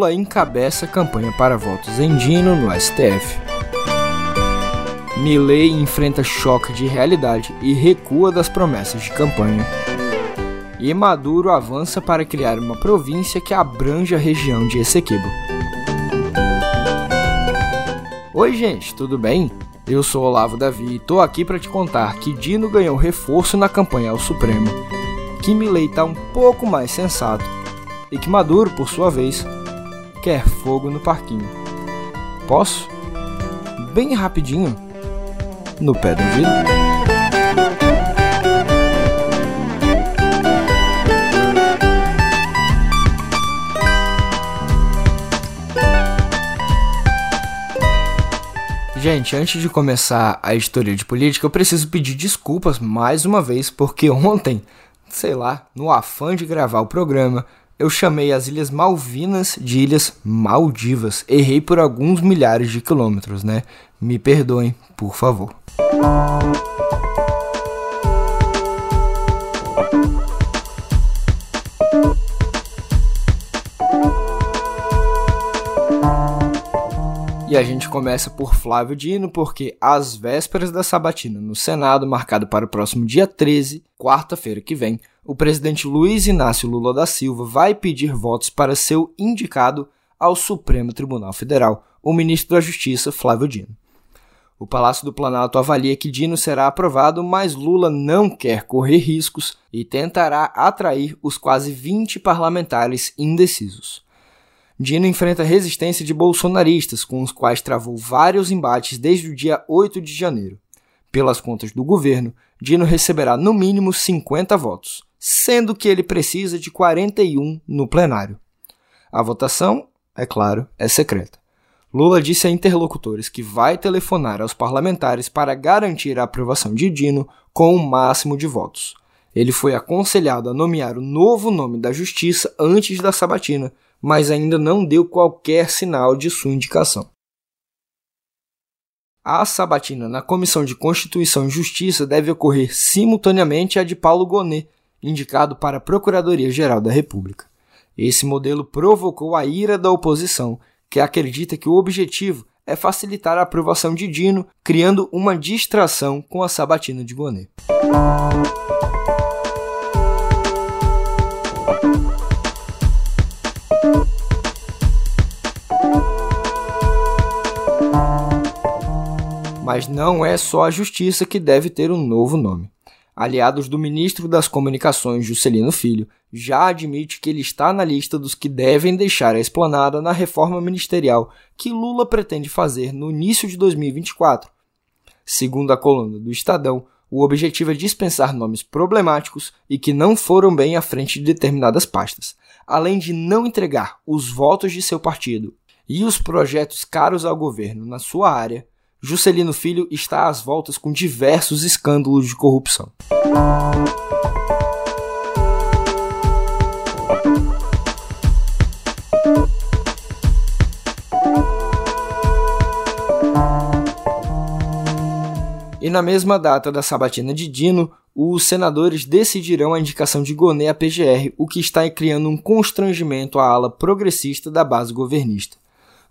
Lula encabeça campanha para votos em Dino no STF. Milley enfrenta choque de realidade e recua das promessas de campanha. E Maduro avança para criar uma província que abrange a região de Essequibo. Oi, gente, tudo bem? Eu sou Olavo Davi e tô aqui para te contar que Dino ganhou reforço na campanha ao Supremo, que Milley tá um pouco mais sensato e que Maduro, por sua vez, quer fogo no parquinho. Posso? Bem rapidinho, no pé do ouvido. Gente, antes de começar a história de política, eu preciso pedir desculpas mais uma vez, porque ontem, sei lá, no afã de gravar o programa, eu chamei as Ilhas Malvinas de Ilhas Maldivas. Errei por alguns milhares de quilômetros, né? Me perdoem, por favor. E a gente começa por Flávio Dino, porque às vésperas da sabatina no Senado, marcado para o próximo dia 13, quarta-feira que vem, o presidente Luiz Inácio Lula da Silva vai pedir votos para seu indicado ao Supremo Tribunal Federal, o ministro da Justiça, Flávio Dino. O Palácio do Planalto avalia que Dino será aprovado, mas Lula não quer correr riscos e tentará atrair os quase 20 parlamentares indecisos. Dino enfrenta resistência de bolsonaristas, com os quais travou vários embates desde o dia 8 de janeiro. Pelas contas do governo, Dino receberá no mínimo 50 votos, sendo que ele precisa de 41 no plenário. A votação, é claro, é secreta. Lula disse a interlocutores que vai telefonar aos parlamentares para garantir a aprovação de Dino com o um máximo de votos. Ele foi aconselhado a nomear o novo nome da justiça antes da sabatina, mas ainda não deu qualquer sinal de sua indicação. A sabatina na Comissão de Constituição e Justiça deve ocorrer simultaneamente à de Paulo Gonet, indicado para a Procuradoria-Geral da República. Esse modelo provocou a ira da oposição, que acredita que o objetivo é facilitar a aprovação de Dino, criando uma distração com a sabatina de Gonet. Mas não é só a justiça que deve ter um novo nome aliados do ministro das Comunicações Juscelino Filho, já admite que ele está na lista dos que devem deixar a esplanada na reforma ministerial que Lula pretende fazer no início de 2024. Segundo a coluna do Estadão, o objetivo é dispensar nomes problemáticos e que não foram bem à frente de determinadas pastas, além de não entregar os votos de seu partido e os projetos caros ao governo na sua área, Juscelino Filho está às voltas com diversos escândalos de corrupção. E na mesma data da sabatina de Dino, os senadores decidirão a indicação de Gonet à PGR, o que está criando um constrangimento à ala progressista da base governista.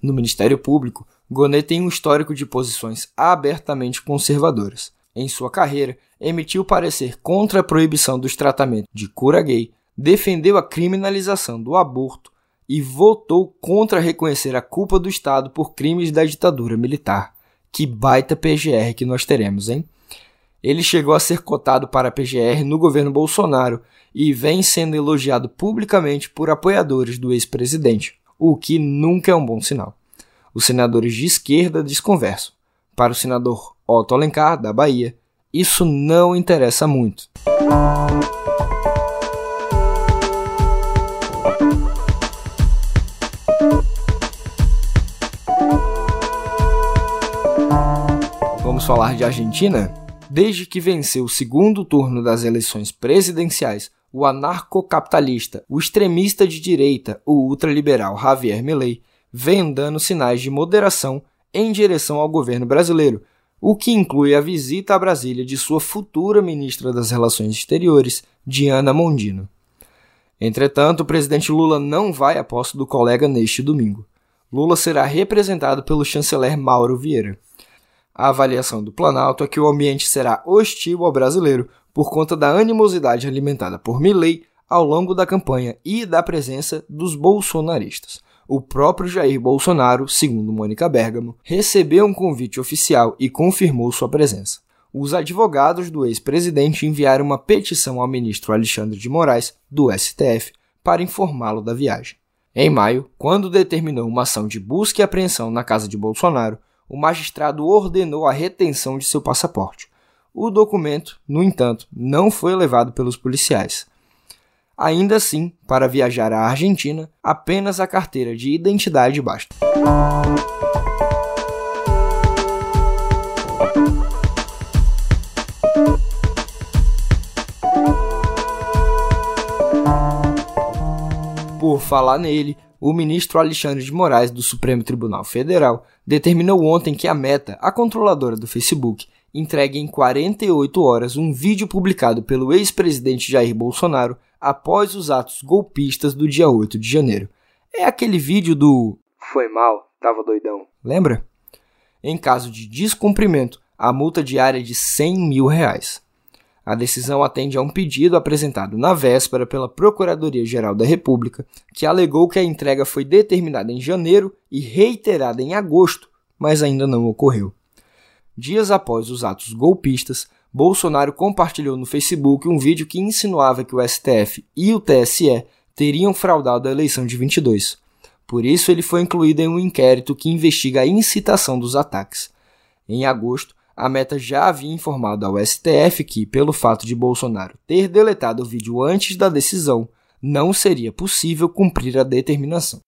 No Ministério Público, Gonet tem um histórico de posições abertamente conservadoras. Em sua carreira, emitiu parecer contra a proibição dos tratamentos de cura gay, defendeu a criminalização do aborto e votou contra reconhecer a culpa do Estado por crimes da ditadura militar. Que baita PGR que nós teremos, hein? Ele chegou a ser cotado para a PGR no governo Bolsonaro e vem sendo elogiado publicamente por apoiadores do ex-presidente, o que nunca é um bom sinal os senadores de esquerda desconversam. Para o senador Otto Alencar, da Bahia, isso não interessa muito. Vamos falar de Argentina? Desde que venceu o segundo turno das eleições presidenciais, o anarcocapitalista, o extremista de direita, o ultraliberal Javier Milei, vem dando sinais de moderação em direção ao governo brasileiro, o que inclui a visita a Brasília de sua futura ministra das Relações Exteriores, Diana Mondino. Entretanto, o presidente Lula não vai à posse do colega neste domingo. Lula será representado pelo chanceler Mauro Vieira. A avaliação do Planalto é que o ambiente será hostil ao brasileiro por conta da animosidade alimentada por Milley ao longo da campanha e da presença dos bolsonaristas. O próprio Jair Bolsonaro, segundo Mônica Bergamo, recebeu um convite oficial e confirmou sua presença os advogados do ex-presidente enviaram uma petição ao ministro Alexandre de Moraes, do STF, para informá-lo da viagem. Em maio, quando determinou uma ação de busca e apreensão na casa de Bolsonaro, o magistrado ordenou a retenção de seu passaporte. O documento, no entanto, não foi levado pelos policiais. Ainda assim, para viajar à Argentina, apenas a carteira de identidade basta. Por falar nele, o ministro Alexandre de Moraes do Supremo Tribunal Federal determinou ontem que a Meta, a controladora do Facebook, entregue em 48 horas um vídeo publicado pelo ex-presidente Jair Bolsonaro após os atos golpistas do dia 8 de janeiro. É aquele vídeo do Foi mal, tava doidão. Lembra? Em caso de descumprimento, a multa diária é de 100 mil reais. A decisão atende a um pedido apresentado na véspera pela Procuradoria-Geral da República, que alegou que a entrega foi determinada em janeiro e reiterada em agosto, mas ainda não ocorreu. Dias após os atos golpistas, Bolsonaro compartilhou no Facebook um vídeo que insinuava que o STF e o TSE teriam fraudado a eleição de 22. Por isso, ele foi incluído em um inquérito que investiga a incitação dos ataques. Em agosto, a Meta já havia informado ao STF que, pelo fato de Bolsonaro ter deletado o vídeo antes da decisão, não seria possível cumprir a determinação.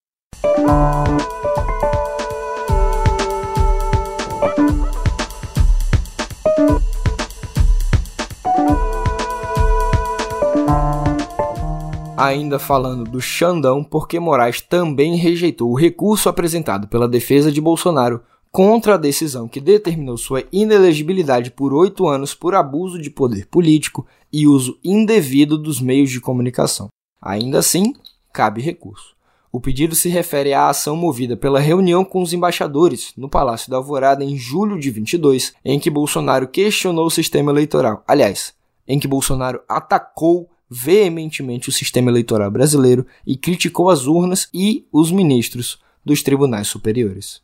Ainda falando do Xandão, porque Moraes também rejeitou o recurso apresentado pela defesa de Bolsonaro contra a decisão que determinou sua inelegibilidade por oito anos por abuso de poder político e uso indevido dos meios de comunicação. Ainda assim, cabe recurso. O pedido se refere à ação movida pela reunião com os embaixadores no Palácio da Alvorada em julho de 22, em que Bolsonaro questionou o sistema eleitoral. Aliás, em que Bolsonaro atacou veementemente o sistema eleitoral brasileiro e criticou as urnas e os ministros dos tribunais superiores.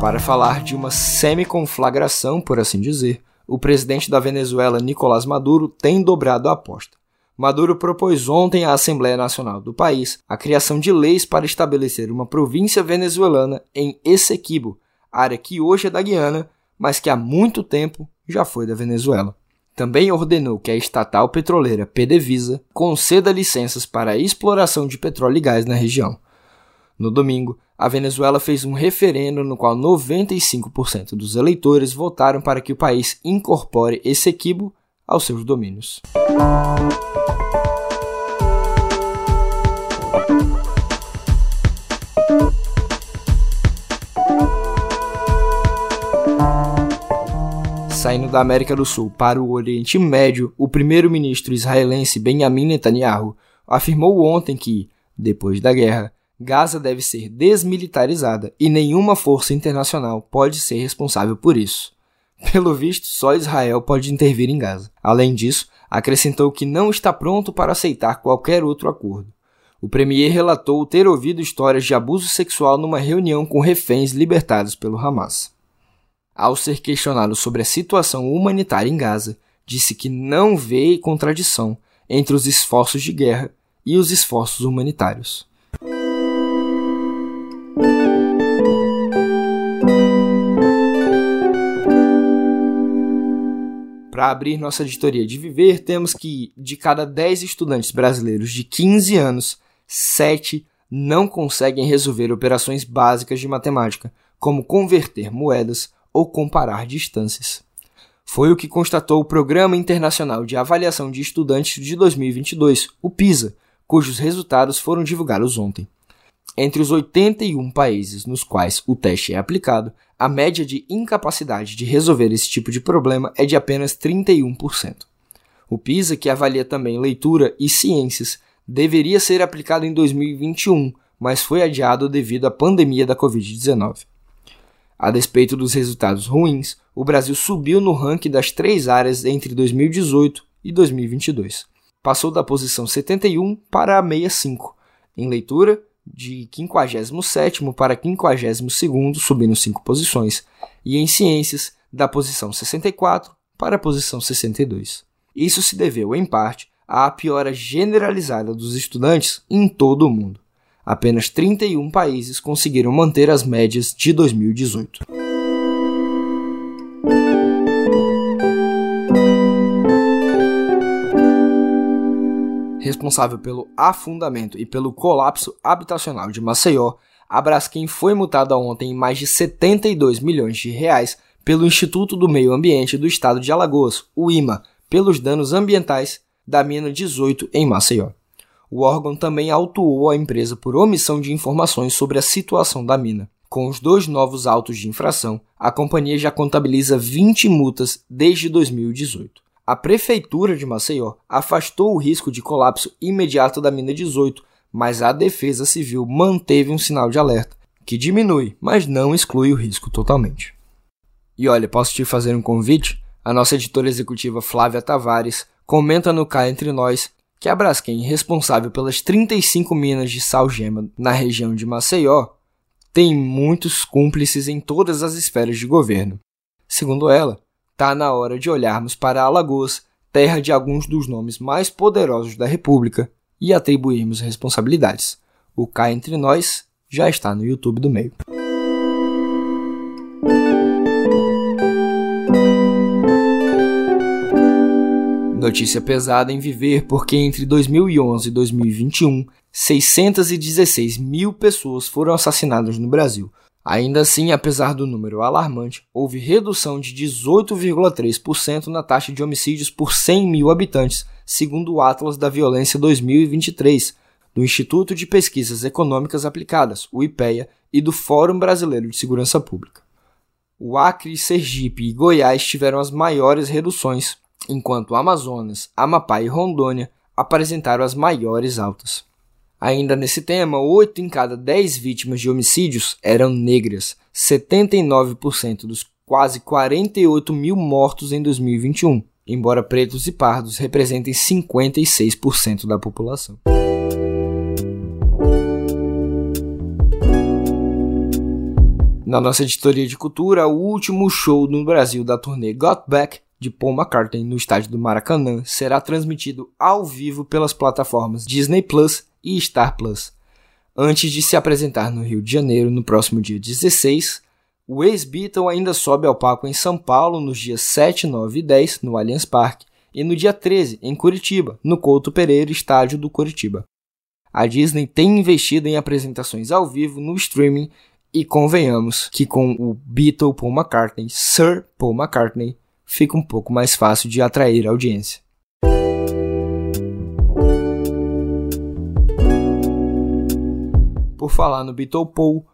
Para falar de uma semi-conflagração, por assim dizer, o presidente da Venezuela, Nicolás Maduro, tem dobrado a aposta. Maduro propôs ontem à Assembleia Nacional do país a criação de leis para estabelecer uma província venezuelana em Essequibo, área que hoje é da Guiana, mas que há muito tempo já foi da Venezuela. Também ordenou que a estatal petroleira PDVSA conceda licenças para a exploração de petróleo e gás na região. No domingo, a Venezuela fez um referendo no qual 95% dos eleitores votaram para que o país incorpore esse equibo aos seus domínios. saindo da América do Sul para o Oriente Médio, o primeiro-ministro israelense Benjamin Netanyahu afirmou ontem que, depois da guerra, Gaza deve ser desmilitarizada e nenhuma força internacional pode ser responsável por isso. Pelo visto, só Israel pode intervir em Gaza. Além disso, acrescentou que não está pronto para aceitar qualquer outro acordo. O premier relatou ter ouvido histórias de abuso sexual numa reunião com reféns libertados pelo Hamas ao ser questionado sobre a situação humanitária em Gaza, disse que não vê contradição entre os esforços de guerra e os esforços humanitários. Para abrir nossa editoria de viver, temos que, de cada 10 estudantes brasileiros de 15 anos, 7 não conseguem resolver operações básicas de matemática, como converter moedas ou comparar distâncias. Foi o que constatou o Programa Internacional de Avaliação de Estudantes de 2022, o PISA, cujos resultados foram divulgados ontem. Entre os 81 países nos quais o teste é aplicado, a média de incapacidade de resolver esse tipo de problema é de apenas 31%. O PISA, que avalia também leitura e ciências, deveria ser aplicado em 2021, mas foi adiado devido à pandemia da Covid-19. A despeito dos resultados ruins, o Brasil subiu no ranking das três áreas entre 2018 e 2022. Passou da posição 71 para a 65. Em leitura, de 57 para 52, subindo 5 posições, e em ciências, da posição 64 para a posição 62. Isso se deveu, em parte, à piora generalizada dos estudantes em todo o mundo. Apenas 31 países conseguiram manter as médias de 2018. Responsável pelo afundamento e pelo colapso habitacional de Maceió, a Braskem foi multada ontem em mais de 72 milhões de reais pelo Instituto do Meio Ambiente do Estado de Alagoas, o IMA, pelos danos ambientais da mina 18 em Maceió. O órgão também autuou a empresa por omissão de informações sobre a situação da mina. Com os dois novos autos de infração, a companhia já contabiliza 20 multas desde 2018 a prefeitura de Maceió afastou o risco de colapso imediato da mina 18, mas a Defesa Civil manteve um sinal de alerta, que diminui, mas não exclui o risco totalmente. E olha, posso te fazer um convite? A nossa editora executiva Flávia Tavares comenta no Cá Entre Nós que a Braskem, responsável pelas 35 minas de sal-gema na região de Maceió, tem muitos cúmplices em todas as esferas de governo. Segundo ela, está na hora de olharmos para Alagoas, terra de alguns dos nomes mais poderosos da República, e atribuirmos responsabilidades. O Cá Entre Nós já está no YouTube do meio. Notícia pesada em viver porque entre 2011 e 2021, 616 mil pessoas foram assassinadas no Brasil, Ainda assim, apesar do número alarmante, houve redução de 18,3% na taxa de homicídios por 100 mil habitantes, segundo o Atlas da Violência 2023, do Instituto de Pesquisas Econômicas Aplicadas, o IPEA, e do Fórum Brasileiro de Segurança Pública. O Acre, Sergipe e Goiás tiveram as maiores reduções, enquanto Amazonas, Amapá e Rondônia apresentaram as maiores altas. Ainda nesse tema, 8 em cada 10 vítimas de homicídios eram negras, 79% dos quase 48 mil mortos em 2021, embora pretos e pardos representem 56% da população. Na nossa editoria de cultura, o último show no Brasil da turnê Got Back de Paul McCartney no estádio do Maracanã será transmitido ao vivo pelas plataformas Disney Plus e Star Plus. Antes de se apresentar no Rio de Janeiro no próximo dia 16, o ex-Beatle ainda sobe ao palco em São Paulo nos dias 7, 9 e 10 no Allianz Parque e no dia 13 em Curitiba, no Couto Pereira Estádio do Curitiba. A Disney tem investido em apresentações ao vivo no streaming e convenhamos que com o Beatle Paul McCartney, Sir Paul McCartney, fica um pouco mais fácil de atrair audiência. Por falar no Beatle Paul,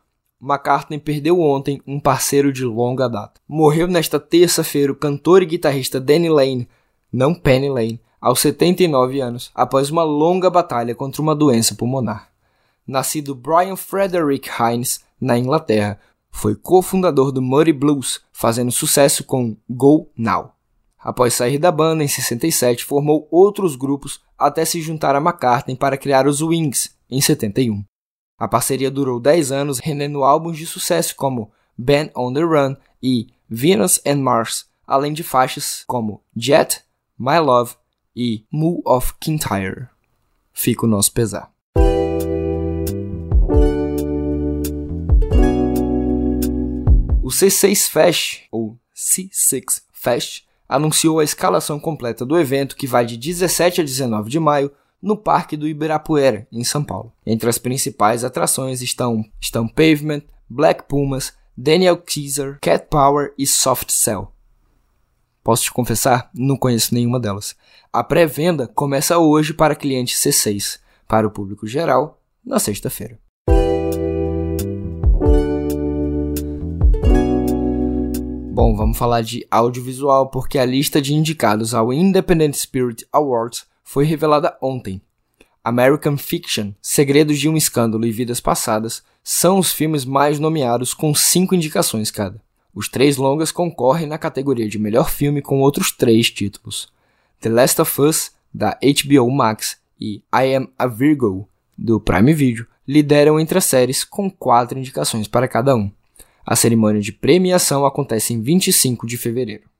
McCartney perdeu ontem um parceiro de longa data. Morreu nesta terça-feira o cantor e guitarrista Danny Lane, não Penny Lane, aos 79 anos, após uma longa batalha contra uma doença pulmonar. Nascido Brian Frederick Hines, na Inglaterra, foi cofundador do Muddy Blues, fazendo sucesso com Go Now. Após sair da banda em 67, formou outros grupos até se juntar a McCartney para criar os Wings em 71. A parceria durou 10 anos, rendendo álbuns de sucesso como Band on the Run e Venus and Mars, além de faixas como Jet, My Love e Moo of Kintyre. Fica o nosso pesar. O C6 Fest, ou C6 Fest, anunciou a escalação completa do evento que vai de 17 a 19 de maio no Parque do Ibirapuera, em São Paulo. Entre as principais atrações estão, estão Pavement, Black Pumas, Daniel Caesar, Cat Power e Soft Cell. Posso te confessar, não conheço nenhuma delas. A pré-venda começa hoje para clientes C6, para o público geral, na sexta-feira. Bom, vamos falar de audiovisual porque a lista de indicados ao Independent Spirit Awards foi revelada ontem. American Fiction, Segredos de um Escândalo e Vidas Passadas são os filmes mais nomeados com cinco indicações cada. Os três longas concorrem na categoria de melhor filme com outros três títulos. The Last of Us, da HBO Max, e I Am a Virgo, do Prime Video, lideram entre as séries com quatro indicações para cada um. A cerimônia de premiação acontece em 25 de fevereiro.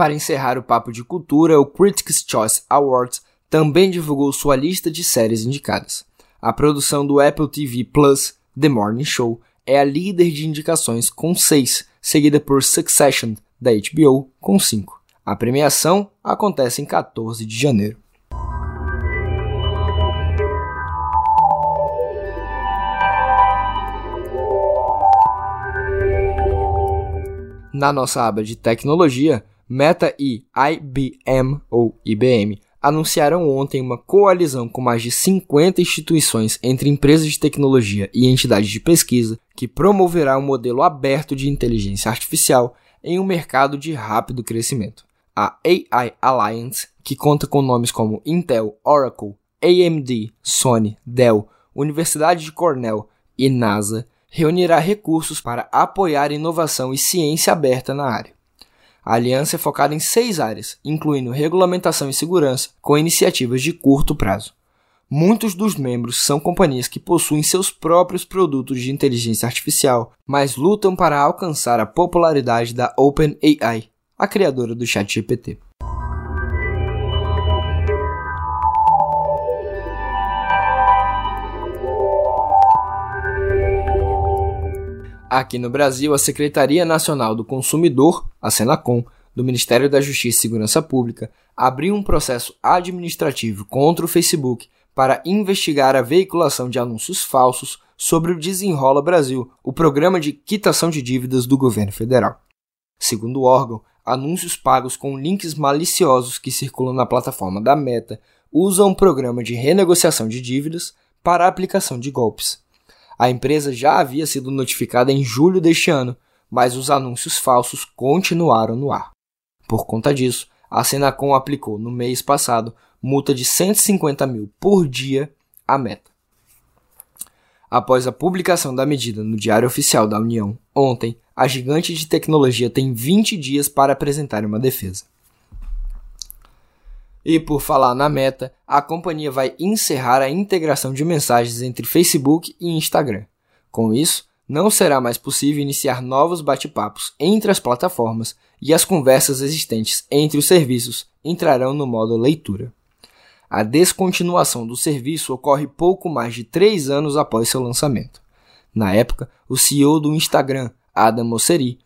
Para encerrar o papo de cultura, o Critics' Choice Awards também divulgou sua lista de séries indicadas. A produção do Apple TV Plus, The Morning Show, é a líder de indicações com seis, seguida por Succession, da HBO, com cinco. A premiação acontece em 14 de janeiro. Na nossa aba de tecnologia, Meta e IBM ou IBM anunciaram ontem uma coalizão com mais de 50 instituições entre empresas de tecnologia e entidades de pesquisa que promoverá um modelo aberto de inteligência artificial em um mercado de rápido crescimento. A AI Alliance, que conta com nomes como Intel, Oracle, AMD, Sony, Dell, Universidade de Cornell e NASA, reunirá recursos para apoiar inovação e ciência aberta na área. A aliança é focada em seis áreas, incluindo regulamentação e segurança, com iniciativas de curto prazo. Muitos dos membros são companhias que possuem seus próprios produtos de inteligência artificial, mas lutam para alcançar a popularidade da OpenAI, a criadora do ChatGPT. Aqui no Brasil, a Secretaria Nacional do Consumidor, a Senacom, do Ministério da Justiça e Segurança Pública, abriu um processo administrativo contra o Facebook para investigar a veiculação de anúncios falsos sobre o Desenrola Brasil, o programa de quitação de dívidas do governo federal. Segundo o órgão, anúncios pagos com links maliciosos que circulam na plataforma da Meta usam um programa de renegociação de dívidas para a aplicação de golpes. A empresa já havia sido notificada em julho deste ano, mas os anúncios falsos continuaram no ar. Por conta disso, a Senacom aplicou no mês passado multa de 150 mil por dia à Meta. Após a publicação da medida no Diário Oficial da União ontem, a gigante de tecnologia tem 20 dias para apresentar uma defesa. E por falar na meta, a companhia vai encerrar a integração de mensagens entre Facebook e Instagram. Com isso, não será mais possível iniciar novos bate-papos entre as plataformas e as conversas existentes entre os serviços entrarão no modo leitura. A descontinuação do serviço ocorre pouco mais de três anos após seu lançamento. Na época, o CEO do Instagram, Adam Mosseri,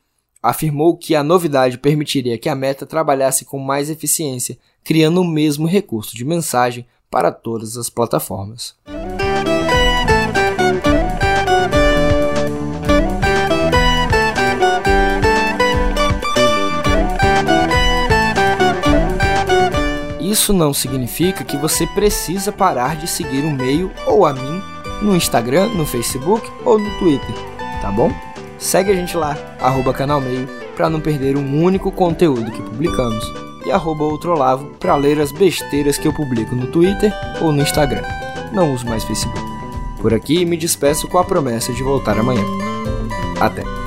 afirmou que a novidade permitiria que a meta trabalhasse com mais eficiência criando o mesmo recurso de mensagem para todas as plataformas. Isso não significa que você precisa parar de seguir o meio ou a mim no Instagram, no Facebook ou no Twitter, tá bom? Segue a gente lá, arroba canal meio, para não perder um único conteúdo que publicamos e arroba outrolavo para ler as besteiras que eu publico no Twitter ou no Instagram. Não uso mais Facebook. Por aqui me despeço com a promessa de voltar amanhã. Até!